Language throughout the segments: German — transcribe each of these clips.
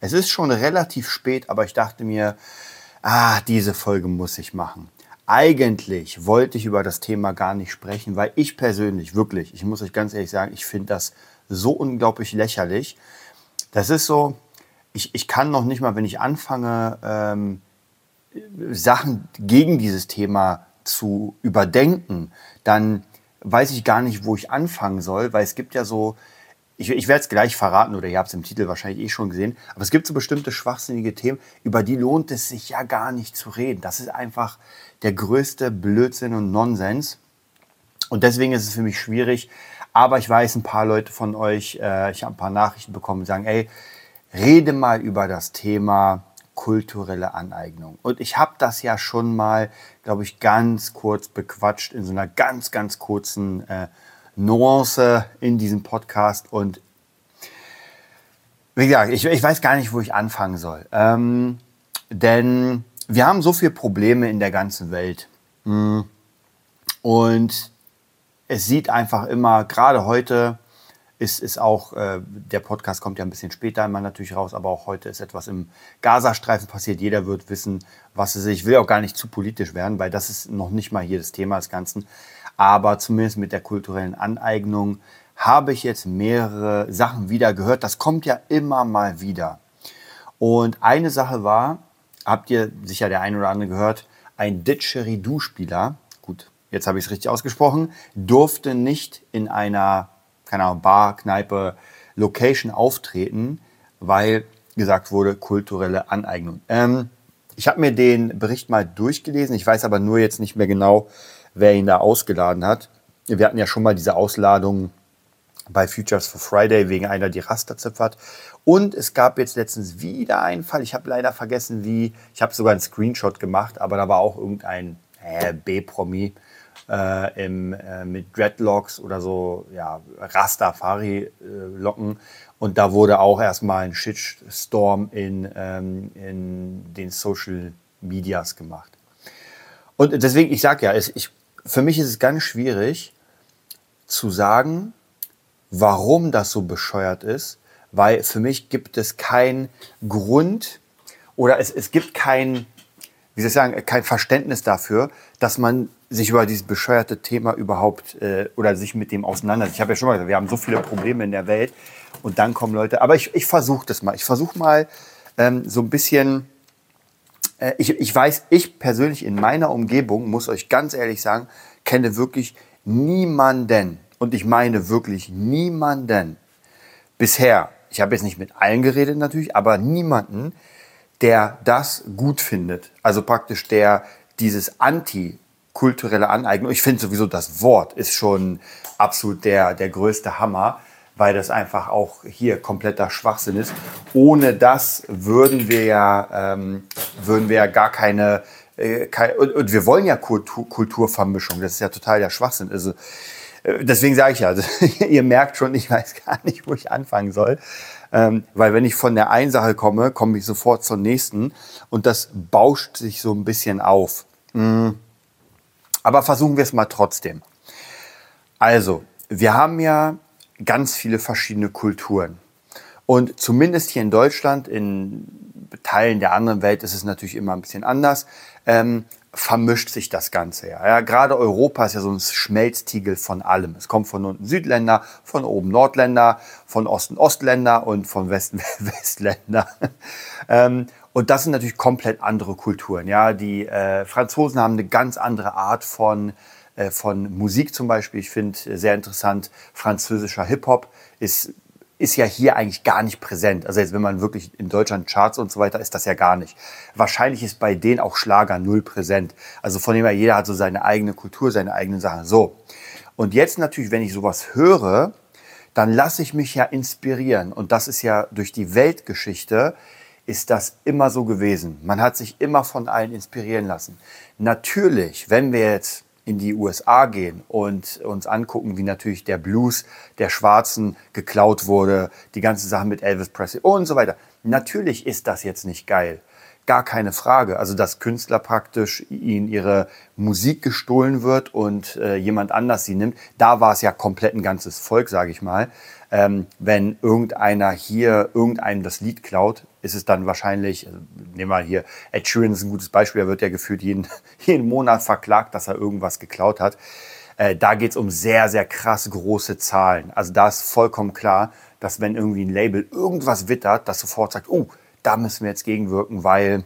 Es ist schon relativ spät, aber ich dachte mir, ah, diese Folge muss ich machen. Eigentlich wollte ich über das Thema gar nicht sprechen, weil ich persönlich, wirklich, ich muss euch ganz ehrlich sagen, ich finde das so unglaublich lächerlich. Das ist so, ich, ich kann noch nicht mal, wenn ich anfange, ähm, Sachen gegen dieses Thema zu überdenken, dann weiß ich gar nicht, wo ich anfangen soll, weil es gibt ja so ich, ich werde es gleich verraten oder ihr habt es im Titel wahrscheinlich eh schon gesehen, aber es gibt so bestimmte schwachsinnige Themen, über die lohnt es sich ja gar nicht zu reden. Das ist einfach der größte Blödsinn und Nonsens. Und deswegen ist es für mich schwierig. Aber ich weiß, ein paar Leute von euch, äh, ich habe ein paar Nachrichten bekommen, die sagen, ey, rede mal über das Thema kulturelle Aneignung. Und ich habe das ja schon mal, glaube ich, ganz kurz bequatscht in so einer ganz, ganz kurzen äh, Nuance in diesem Podcast. Und wie gesagt, ich, ich weiß gar nicht, wo ich anfangen soll. Ähm, denn wir haben so viele Probleme in der ganzen Welt. Mm. Und es sieht einfach immer, gerade heute ist, ist auch, äh, der Podcast kommt ja ein bisschen später immer natürlich raus, aber auch heute ist etwas im Gazastreifen passiert. Jeder wird wissen, was es ist. Ich will auch gar nicht zu politisch werden, weil das ist noch nicht mal hier das Thema des Ganzen aber zumindest mit der kulturellen Aneignung habe ich jetzt mehrere Sachen wieder gehört. Das kommt ja immer mal wieder. Und eine Sache war, habt ihr sicher der eine oder andere gehört, ein Didgeridoo-Spieler, gut, jetzt habe ich es richtig ausgesprochen, durfte nicht in einer, keine Ahnung, Bar, Kneipe, Location auftreten, weil gesagt wurde, kulturelle Aneignung. Ähm, ich habe mir den Bericht mal durchgelesen, ich weiß aber nur jetzt nicht mehr genau, wer ihn da ausgeladen hat. Wir hatten ja schon mal diese Ausladung bei Futures for Friday wegen einer, die Raster zipfert. Und es gab jetzt letztens wieder einen Fall. Ich habe leider vergessen, wie. Ich habe sogar einen Screenshot gemacht, aber da war auch irgendein äh, B-Promi äh, äh, mit Dreadlocks oder so, ja, Rastafari-Locken. Und da wurde auch erstmal ein Shitstorm in, ähm, in den Social Medias gemacht. Und deswegen, ich sage ja, ich für mich ist es ganz schwierig zu sagen, warum das so bescheuert ist, weil für mich gibt es keinen Grund oder es, es gibt kein, wie soll ich sagen, kein Verständnis dafür, dass man sich über dieses bescheuerte Thema überhaupt äh, oder sich mit dem auseinandersetzt. Ich habe ja schon mal gesagt, wir haben so viele Probleme in der Welt und dann kommen Leute, aber ich, ich versuche das mal. Ich versuche mal ähm, so ein bisschen äh, ich, ich weiß, ich persönlich in meiner Umgebung, muss euch ganz ehrlich sagen, kenne wirklich niemanden, und ich meine wirklich niemanden. Bisher, ich habe jetzt nicht mit allen geredet natürlich, aber niemanden, der das gut findet. Also praktisch der dieses anti-kulturelle Aneignung, ich finde sowieso das Wort ist schon absolut der, der größte Hammer weil das einfach auch hier kompletter Schwachsinn ist. Ohne das würden wir ja, ähm, würden wir ja gar keine, äh, kein, und, und, wir wollen ja Kultur, Kulturvermischung. Das ist ja total der Schwachsinn. Also, äh, deswegen sage ich ja, also, ihr merkt schon, ich weiß gar nicht, wo ich anfangen soll. Ähm, weil wenn ich von der einen Sache komme, komme ich sofort zur nächsten und das bauscht sich so ein bisschen auf. Mhm. Aber versuchen wir es mal trotzdem. Also, wir haben ja ganz viele verschiedene Kulturen. Und zumindest hier in Deutschland, in Teilen der anderen Welt ist es natürlich immer ein bisschen anders, ähm, vermischt sich das Ganze ja. ja. Gerade Europa ist ja so ein Schmelztiegel von allem. Es kommt von unten Südländer, von oben Nordländer, von Osten Ostländer und von Westen Westländer. ähm, und das sind natürlich komplett andere Kulturen. Ja, die äh, Franzosen haben eine ganz andere Art von von Musik zum Beispiel. Ich finde äh, sehr interessant, französischer Hip-Hop ist, ist ja hier eigentlich gar nicht präsent. Also jetzt, wenn man wirklich in Deutschland Charts und so weiter, ist das ja gar nicht. Wahrscheinlich ist bei denen auch Schlager null präsent. Also von dem her, jeder hat so seine eigene Kultur, seine eigenen Sachen. So. Und jetzt natürlich, wenn ich sowas höre, dann lasse ich mich ja inspirieren. Und das ist ja durch die Weltgeschichte ist das immer so gewesen. Man hat sich immer von allen inspirieren lassen. Natürlich, wenn wir jetzt in die USA gehen und uns angucken, wie natürlich der Blues der Schwarzen geklaut wurde, die ganze Sache mit Elvis Presley und so weiter. Natürlich ist das jetzt nicht geil. Gar keine Frage. Also, dass Künstler praktisch ihnen ihre Musik gestohlen wird und äh, jemand anders sie nimmt, da war es ja komplett ein ganzes Volk, sage ich mal. Ähm, wenn irgendeiner hier irgendeinem das Lied klaut, ist es dann wahrscheinlich, also nehmen wir hier, Ed Sheeran ist ein gutes Beispiel, er wird ja gefühlt jeden, jeden Monat verklagt, dass er irgendwas geklaut hat. Äh, da geht es um sehr, sehr krass große Zahlen. Also da ist vollkommen klar, dass wenn irgendwie ein Label irgendwas wittert, das sofort sagt, oh, da müssen wir jetzt gegenwirken, weil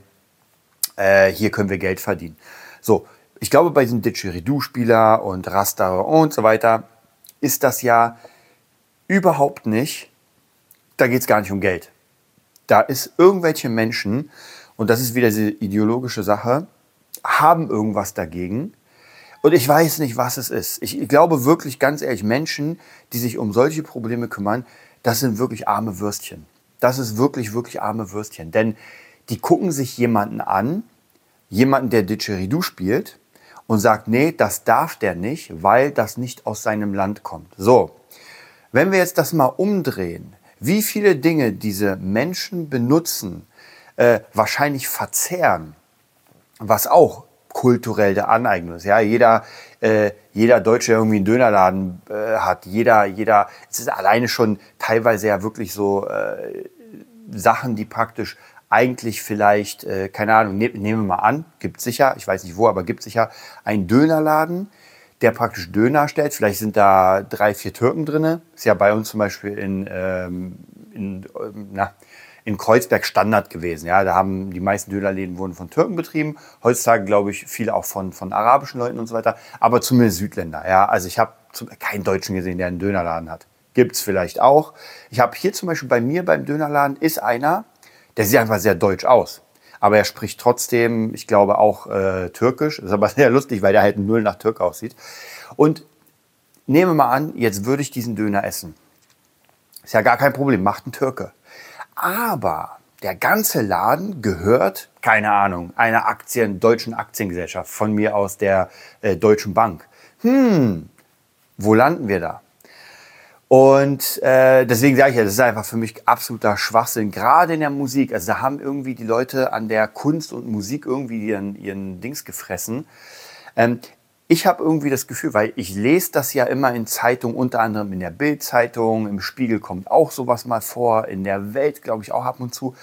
äh, hier können wir Geld verdienen. So, ich glaube, bei diesem Didgeridoo-Spieler und Raster und so weiter ist das ja Überhaupt nicht. Da geht es gar nicht um Geld. Da ist irgendwelche Menschen, und das ist wieder diese ideologische Sache, haben irgendwas dagegen. Und ich weiß nicht, was es ist. Ich glaube wirklich, ganz ehrlich, Menschen, die sich um solche Probleme kümmern, das sind wirklich arme Würstchen. Das ist wirklich, wirklich arme Würstchen. Denn die gucken sich jemanden an, jemanden, der Didgeridoo spielt, und sagt, nee, das darf der nicht, weil das nicht aus seinem Land kommt. So, wenn wir jetzt das mal umdrehen, wie viele Dinge diese Menschen benutzen, äh, wahrscheinlich verzehren, was auch kulturell der Aneignung ist. Ja, jeder, äh, jeder Deutsche, der irgendwie einen Dönerladen äh, hat, jeder, jeder, es ist alleine schon teilweise ja wirklich so äh, Sachen, die praktisch eigentlich vielleicht, äh, keine Ahnung, ne, nehmen wir mal an, gibt sicher, ich weiß nicht wo, aber gibt sicher einen Dönerladen, der praktisch Döner stellt. Vielleicht sind da drei, vier Türken drin. Ist ja bei uns zum Beispiel in, ähm, in, ähm, na, in Kreuzberg Standard gewesen. Ja, da haben die meisten Dönerläden wurden von Türken betrieben. Heutzutage glaube ich viele auch von, von arabischen Leuten und so weiter. Aber zumindest Südländer. Ja, also ich habe keinen Deutschen gesehen, der einen Dönerladen hat. Gibt es vielleicht auch. Ich habe hier zum Beispiel bei mir beim Dönerladen ist einer, der sieht einfach sehr deutsch aus aber er spricht trotzdem, ich glaube, auch äh, Türkisch. Ist aber sehr lustig, weil der halt null nach Türk aussieht. Und nehme mal an, jetzt würde ich diesen Döner essen. Ist ja gar kein Problem, macht ein Türke. Aber der ganze Laden gehört, keine Ahnung, einer Aktien, deutschen Aktiengesellschaft, von mir aus der äh, Deutschen Bank. Hm, wo landen wir da? Und äh, deswegen sage ich ja, das ist einfach für mich absoluter Schwachsinn, gerade in der Musik. Also da haben irgendwie die Leute an der Kunst und Musik irgendwie ihren, ihren Dings gefressen. Ähm, ich habe irgendwie das Gefühl, weil ich lese das ja immer in Zeitungen, unter anderem in der Bild-Zeitung, im Spiegel kommt auch sowas mal vor, in der Welt glaube ich auch ab und zu.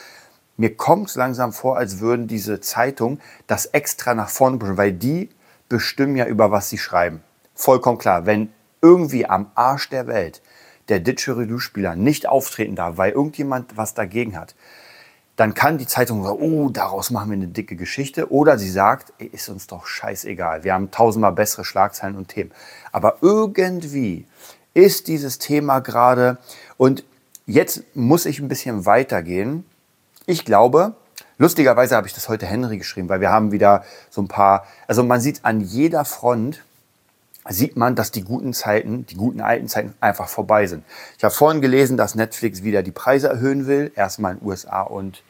Mir kommt es langsam vor, als würden diese Zeitungen das extra nach vorne pushen, weil die bestimmen ja über was sie schreiben. Vollkommen klar, wenn irgendwie am Arsch der Welt der Didgeridoo-Spieler nicht auftreten darf, weil irgendjemand was dagegen hat, dann kann die Zeitung sagen, oh, daraus machen wir eine dicke Geschichte. Oder sie sagt, ist uns doch scheißegal. Wir haben tausendmal bessere Schlagzeilen und Themen. Aber irgendwie ist dieses Thema gerade, und jetzt muss ich ein bisschen weitergehen. Ich glaube, lustigerweise habe ich das heute Henry geschrieben, weil wir haben wieder so ein paar, also man sieht an jeder Front, sieht man, dass die guten Zeiten, die guten alten Zeiten einfach vorbei sind. Ich habe vorhin gelesen, dass Netflix wieder die Preise erhöhen will, erstmal in den USA und,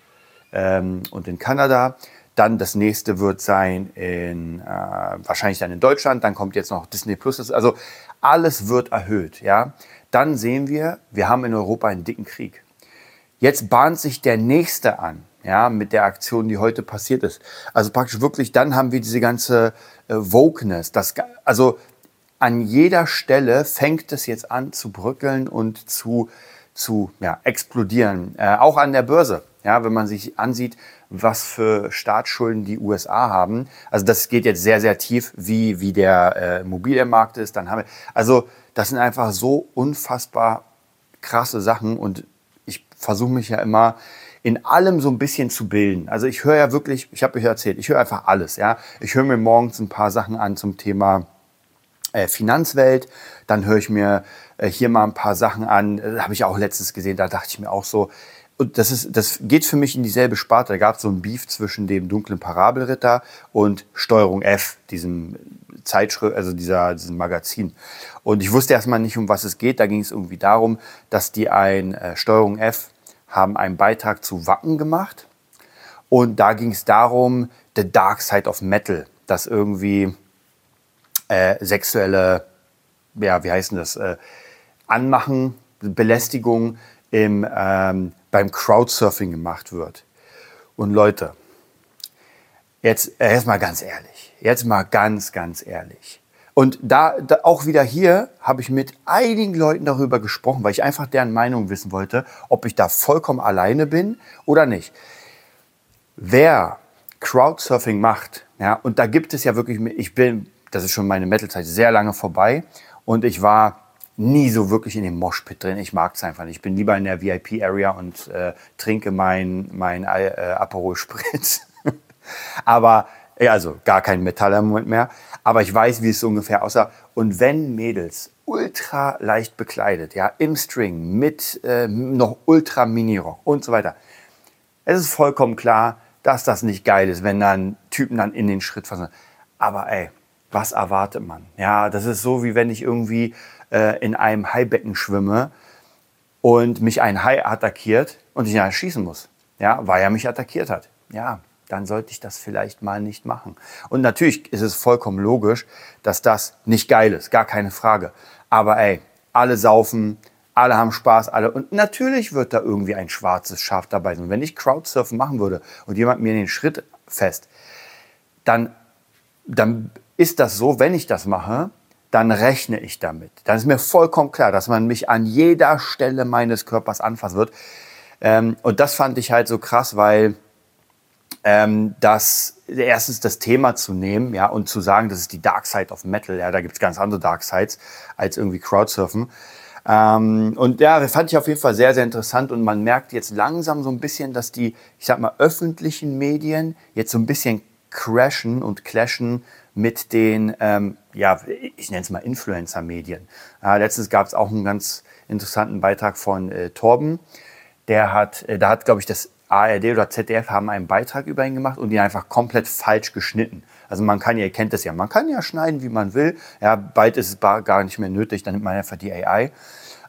ähm, und in Kanada. Dann das nächste wird sein in, äh, wahrscheinlich dann in Deutschland. Dann kommt jetzt noch Disney Plus. Also alles wird erhöht. Ja? Dann sehen wir, wir haben in Europa einen dicken Krieg. Jetzt bahnt sich der nächste an, ja, mit der Aktion, die heute passiert ist. Also praktisch wirklich, dann haben wir diese ganze äh, Wokeness. Das, also an jeder Stelle fängt es jetzt an zu bröckeln und zu, zu ja, explodieren. Äh, auch an der Börse. Ja, wenn man sich ansieht, was für Staatsschulden die USA haben. Also das geht jetzt sehr, sehr tief, wie, wie der äh, Immobilienmarkt ist. Dann haben wir, also das sind einfach so unfassbar krasse Sachen und ich versuche mich ja immer in allem so ein bisschen zu bilden. Also ich höre ja wirklich, ich habe euch erzählt, ich höre einfach alles. Ja, ich höre mir morgens ein paar Sachen an zum Thema äh, Finanzwelt. Dann höre ich mir äh, hier mal ein paar Sachen an. Das äh, habe ich auch letztens gesehen, da dachte ich mir auch so, und das, ist, das geht für mich in dieselbe Sparte. Da gab es so ein Beef zwischen dem dunklen Parabelritter und Steuerung F, diesem Zeitschrift, also dieser, diesem Magazin. Und ich wusste erstmal nicht, um was es geht. Da ging es irgendwie darum, dass die ein äh, Steuerung F haben einen Beitrag zu Wacken gemacht. Und da ging es darum, The Dark Side of Metal, dass irgendwie äh, sexuelle, ja, wie heißt das, äh, Anmachen, Belästigung im, ähm, beim Crowdsurfing gemacht wird. Und Leute, jetzt, äh, jetzt mal ganz ehrlich, jetzt mal ganz, ganz ehrlich. Und da, da auch wieder hier habe ich mit einigen Leuten darüber gesprochen, weil ich einfach deren Meinung wissen wollte, ob ich da vollkommen alleine bin oder nicht. Wer Crowdsurfing macht, ja, und da gibt es ja wirklich, ich bin, das ist schon meine Metal-Zeit sehr lange vorbei und ich war nie so wirklich in dem Moshpit drin. Ich mag es einfach nicht. Ich bin lieber in der VIP-Area und äh, trinke mein, mein äh, Aperol Spritz. Aber, ja, also gar kein Metall im Moment mehr. Aber ich weiß, wie es so ungefähr aussah. Und wenn Mädels ultra leicht bekleidet, ja, im String, mit äh, noch ultra Mini-Rock und so weiter, es ist vollkommen klar, dass das nicht geil ist, wenn dann Typen dann in den Schritt fassen. Aber ey, was erwartet man? Ja, das ist so, wie wenn ich irgendwie äh, in einem Haibecken schwimme und mich ein Hai attackiert und ich dann schießen muss. Ja, weil er mich attackiert hat. Ja, dann sollte ich das vielleicht mal nicht machen. Und natürlich ist es vollkommen logisch, dass das nicht geil ist, gar keine Frage. Aber ey, alle saufen, alle haben Spaß, alle. Und natürlich wird da irgendwie ein schwarzes Schaf dabei sein. Und wenn ich Crowdsurfen machen würde und jemand mir den Schritt fest, dann, dann ist das so, wenn ich das mache, dann rechne ich damit. Dann ist mir vollkommen klar, dass man mich an jeder Stelle meines Körpers anfassen wird. Ähm, und das fand ich halt so krass, weil ähm, das erstens das Thema zu nehmen, ja, und zu sagen, das ist die Dark Side of Metal, ja, da gibt es ganz andere Dark Sides als irgendwie Crowdsurfen. Ähm, und ja, das fand ich auf jeden Fall sehr, sehr interessant und man merkt jetzt langsam so ein bisschen, dass die, ich sag mal, öffentlichen Medien jetzt so ein bisschen crashen und clashen mit den, ähm, ja, ich nenne es mal Influencer-Medien. Äh, letztens gab es auch einen ganz interessanten Beitrag von äh, Torben. Der hat, äh, da hat, glaube ich, das ARD oder ZDF haben einen Beitrag über ihn gemacht und ihn einfach komplett falsch geschnitten. Also man kann ja, ihr kennt das ja, man kann ja schneiden, wie man will. Ja, bald ist es gar nicht mehr nötig, dann nimmt man einfach die AI.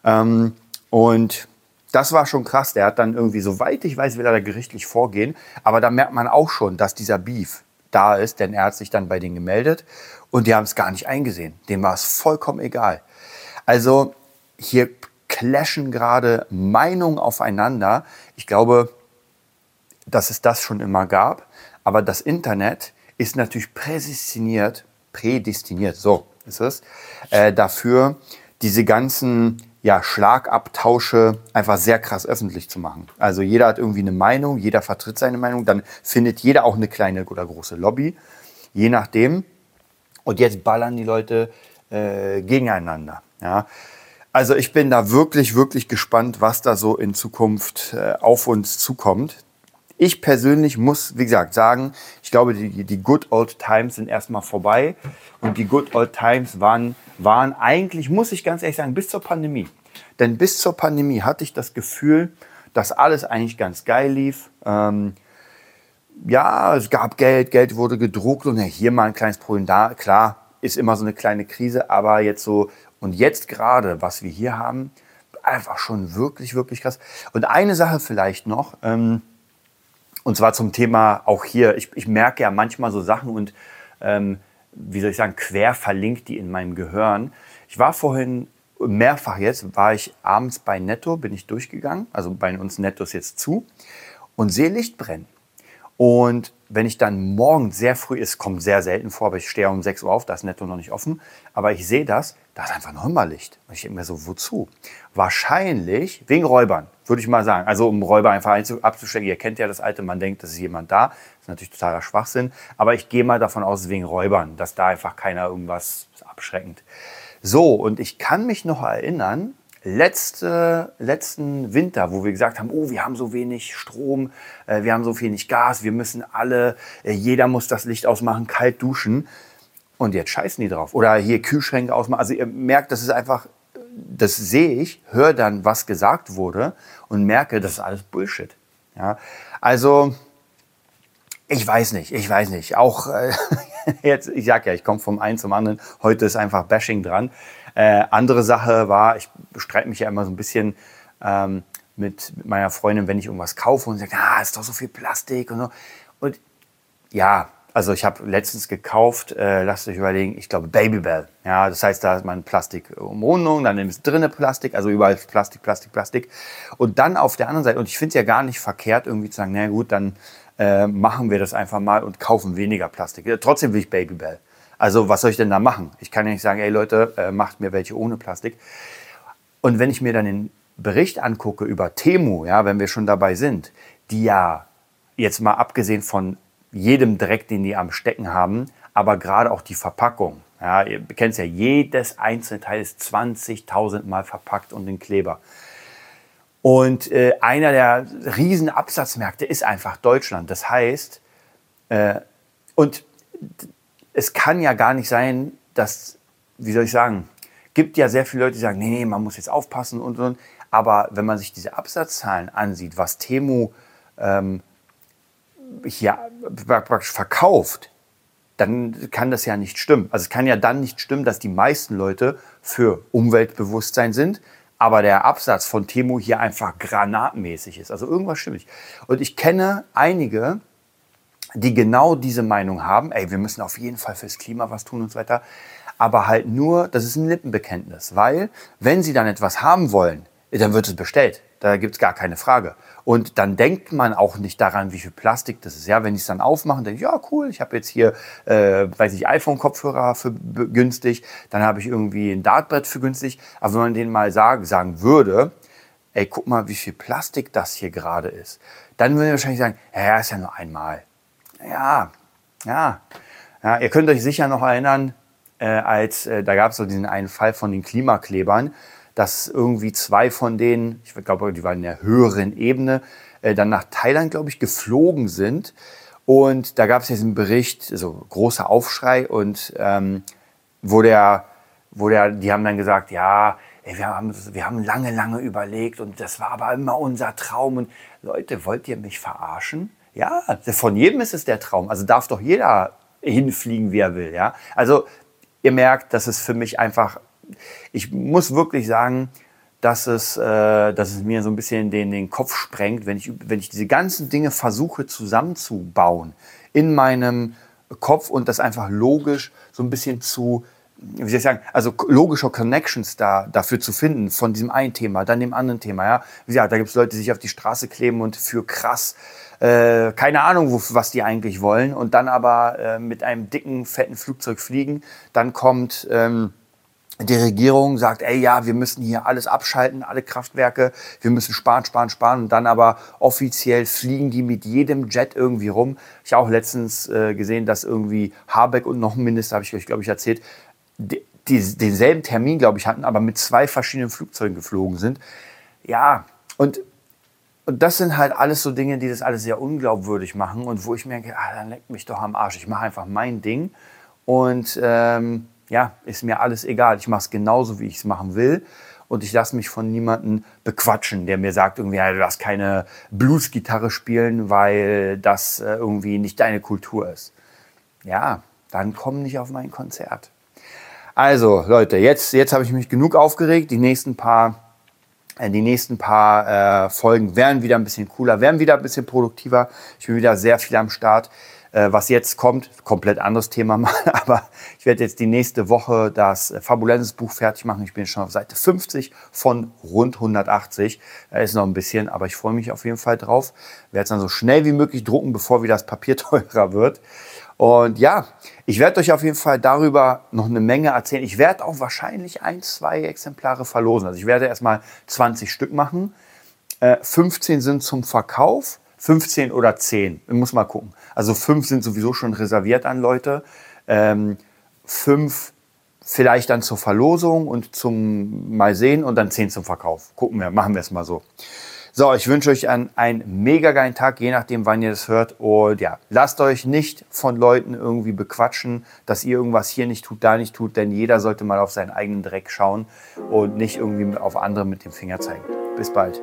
Ähm, und das war schon krass. Der hat dann irgendwie, soweit ich weiß, will er da gerichtlich vorgehen. Aber da merkt man auch schon, dass dieser Beef, da ist, denn er hat sich dann bei denen gemeldet und die haben es gar nicht eingesehen. Dem war es vollkommen egal. Also hier clashen gerade Meinungen aufeinander. Ich glaube, dass es das schon immer gab, aber das Internet ist natürlich prädestiniert, prädestiniert, so ist es, äh, dafür, diese ganzen ja, Schlagabtausche einfach sehr krass öffentlich zu machen. Also jeder hat irgendwie eine Meinung, jeder vertritt seine Meinung, dann findet jeder auch eine kleine oder große Lobby, je nachdem. Und jetzt ballern die Leute äh, gegeneinander. Ja. Also ich bin da wirklich, wirklich gespannt, was da so in Zukunft äh, auf uns zukommt. Ich persönlich muss, wie gesagt, sagen, ich glaube, die, die Good Old Times sind erstmal vorbei. Und die Good Old Times waren waren eigentlich, muss ich ganz ehrlich sagen, bis zur Pandemie. Denn bis zur Pandemie hatte ich das Gefühl, dass alles eigentlich ganz geil lief. Ähm, ja, es gab Geld, Geld wurde gedruckt und ja, hier mal ein kleines Problem da. Klar, ist immer so eine kleine Krise, aber jetzt so, und jetzt gerade, was wir hier haben, einfach schon wirklich, wirklich krass. Und eine Sache vielleicht noch, ähm, und zwar zum Thema auch hier, ich, ich merke ja manchmal so Sachen und ähm, wie soll ich sagen, quer verlinkt die in meinem Gehirn. Ich war vorhin mehrfach jetzt, war ich abends bei Netto, bin ich durchgegangen, also bei uns Netto ist jetzt zu, und sehe Licht brennen. Und wenn ich dann morgen sehr früh, es kommt sehr selten vor, aber ich stehe um 6 Uhr auf, da ist Netto noch nicht offen, aber ich sehe das, da ist einfach noch immer Licht. Und ich denke mir so, wozu? Wahrscheinlich wegen Räubern, würde ich mal sagen. Also um Räuber einfach abzustecken. Ihr kennt ja das alte, man denkt, das ist jemand da. Das ist natürlich totaler Schwachsinn. Aber ich gehe mal davon aus, wegen Räubern, dass da einfach keiner irgendwas abschreckend. So, und ich kann mich noch erinnern, letzte, letzten Winter, wo wir gesagt haben, oh, wir haben so wenig Strom, äh, wir haben so wenig Gas, wir müssen alle, äh, jeder muss das Licht ausmachen, kalt duschen. Und jetzt scheißen die drauf. Oder hier Kühlschränke ausmachen. Also ihr merkt, das ist einfach, das sehe ich, höre dann, was gesagt wurde und merke, das ist alles Bullshit. Ja? Also, ich weiß nicht, ich weiß nicht. Auch äh, jetzt, ich sag ja, ich komme vom einen zum anderen. Heute ist einfach Bashing dran. Äh, andere Sache war, ich bestreite mich ja immer so ein bisschen, ähm, mit, meiner Freundin, wenn ich irgendwas kaufe und sagt, ah, ist doch so viel Plastik und so. Und ja, also ich habe letztens gekauft, äh, lasst euch überlegen, ich glaube Babybel. Ja, das heißt, da hat man Plastikumrundung, dann ist drinnen Plastik, also überall Plastik, Plastik, Plastik. Und dann auf der anderen Seite, und ich finde es ja gar nicht verkehrt, irgendwie zu sagen, na gut, dann äh, machen wir das einfach mal und kaufen weniger Plastik. Trotzdem will ich Babybel. Also was soll ich denn da machen? Ich kann ja nicht sagen, ey Leute, äh, macht mir welche ohne Plastik. Und wenn ich mir dann den Bericht angucke über Temu, ja, wenn wir schon dabei sind, die ja jetzt mal abgesehen von jedem Dreck, den die am Stecken haben, aber gerade auch die Verpackung. Ja, ihr kennt es ja, jedes einzelne Teil ist 20.000 Mal verpackt und in Kleber. Und äh, einer der riesen Absatzmärkte ist einfach Deutschland. Das heißt, äh, und es kann ja gar nicht sein, dass, wie soll ich sagen, gibt ja sehr viele Leute, die sagen, nee, nee, man muss jetzt aufpassen und und. Aber wenn man sich diese Absatzzahlen ansieht, was Temu ähm, hier praktisch verkauft, dann kann das ja nicht stimmen. Also es kann ja dann nicht stimmen, dass die meisten Leute für Umweltbewusstsein sind, aber der Absatz von Temu hier einfach granatmäßig ist. Also irgendwas stimmt nicht. Und ich kenne einige, die genau diese Meinung haben, ey, wir müssen auf jeden Fall fürs Klima was tun und so weiter. Aber halt nur, das ist ein Lippenbekenntnis, weil wenn sie dann etwas haben wollen, dann wird es bestellt. Da gibt es gar keine Frage. Und dann denkt man auch nicht daran, wie viel Plastik das ist. Ja, wenn ich es dann aufmache, denke ich, ja, cool, ich habe jetzt hier, äh, weiß ich, iPhone-Kopfhörer für günstig, dann habe ich irgendwie ein Dartbrett für günstig. Aber wenn man denen mal sagen, sagen würde, ey, guck mal, wie viel Plastik das hier gerade ist, dann würden die wahrscheinlich sagen, ja, ist ja nur einmal. Ja, ja. ja ihr könnt euch sicher noch erinnern, äh, als äh, da gab es so diesen einen Fall von den Klimaklebern dass irgendwie zwei von denen, ich glaube, die waren in der höheren Ebene, äh, dann nach Thailand, glaube ich, geflogen sind. Und da gab es jetzt einen Bericht, so also großer Aufschrei und ähm, wo der, wo der, die haben dann gesagt, ja, ey, wir, haben, wir haben lange, lange überlegt und das war aber immer unser Traum. Und Leute, wollt ihr mich verarschen? Ja, von jedem ist es der Traum. Also darf doch jeder hinfliegen, wie er will. Ja, also ihr merkt, dass es für mich einfach ich muss wirklich sagen, dass es, äh, dass es mir so ein bisschen den, den Kopf sprengt, wenn ich, wenn ich diese ganzen Dinge versuche zusammenzubauen in meinem Kopf und das einfach logisch so ein bisschen zu, wie soll ich sagen, also logische Connections da, dafür zu finden, von diesem einen Thema, dann dem anderen Thema. Ja? Gesagt, da gibt es Leute, die sich auf die Straße kleben und für krass, äh, keine Ahnung, wo, was die eigentlich wollen, und dann aber äh, mit einem dicken, fetten Flugzeug fliegen. Dann kommt. Ähm, die Regierung sagt, ey, ja, wir müssen hier alles abschalten, alle Kraftwerke, wir müssen sparen, sparen, sparen. Und dann aber offiziell fliegen die mit jedem Jet irgendwie rum. Ich habe auch letztens äh, gesehen, dass irgendwie Habeck und noch ein Minister, habe ich euch, glaube ich, erzählt, die, die, denselben Termin, glaube ich, hatten, aber mit zwei verschiedenen Flugzeugen geflogen sind. Ja, und, und das sind halt alles so Dinge, die das alles sehr unglaubwürdig machen und wo ich mir denke, ah, dann leckt mich doch am Arsch. Ich mache einfach mein Ding und ähm, ja, ist mir alles egal. Ich mache es genauso, wie ich es machen will. Und ich lasse mich von niemandem bequatschen, der mir sagt, irgendwie, du darfst keine Bluesgitarre spielen, weil das äh, irgendwie nicht deine Kultur ist. Ja, dann komm nicht auf mein Konzert. Also, Leute, jetzt, jetzt habe ich mich genug aufgeregt. Die nächsten paar, äh, die nächsten paar äh, Folgen werden wieder ein bisschen cooler, werden wieder ein bisschen produktiver. Ich bin wieder sehr viel am Start. Äh, was jetzt kommt, komplett anderes Thema mal, aber ich werde jetzt die nächste Woche das äh, Fabulenses Buch fertig machen. Ich bin schon auf Seite 50 von rund 180. Da ist noch ein bisschen, aber ich freue mich auf jeden Fall drauf. Werde es dann so schnell wie möglich drucken, bevor wieder das Papier teurer wird. Und ja, ich werde euch auf jeden Fall darüber noch eine Menge erzählen. Ich werde auch wahrscheinlich ein, zwei Exemplare verlosen. Also ich werde erstmal 20 Stück machen. 15 äh, sind zum Verkauf, 15 oder 10. Ich muss mal gucken. Also fünf sind sowieso schon reserviert an Leute. Ähm, fünf vielleicht dann zur Verlosung und zum mal sehen und dann zehn zum Verkauf. Gucken wir, machen wir es mal so. So, ich wünsche euch einen, einen mega geilen Tag, je nachdem, wann ihr das hört. Und ja, lasst euch nicht von Leuten irgendwie bequatschen, dass ihr irgendwas hier nicht tut, da nicht tut, denn jeder sollte mal auf seinen eigenen Dreck schauen und nicht irgendwie auf andere mit dem Finger zeigen. Bis bald.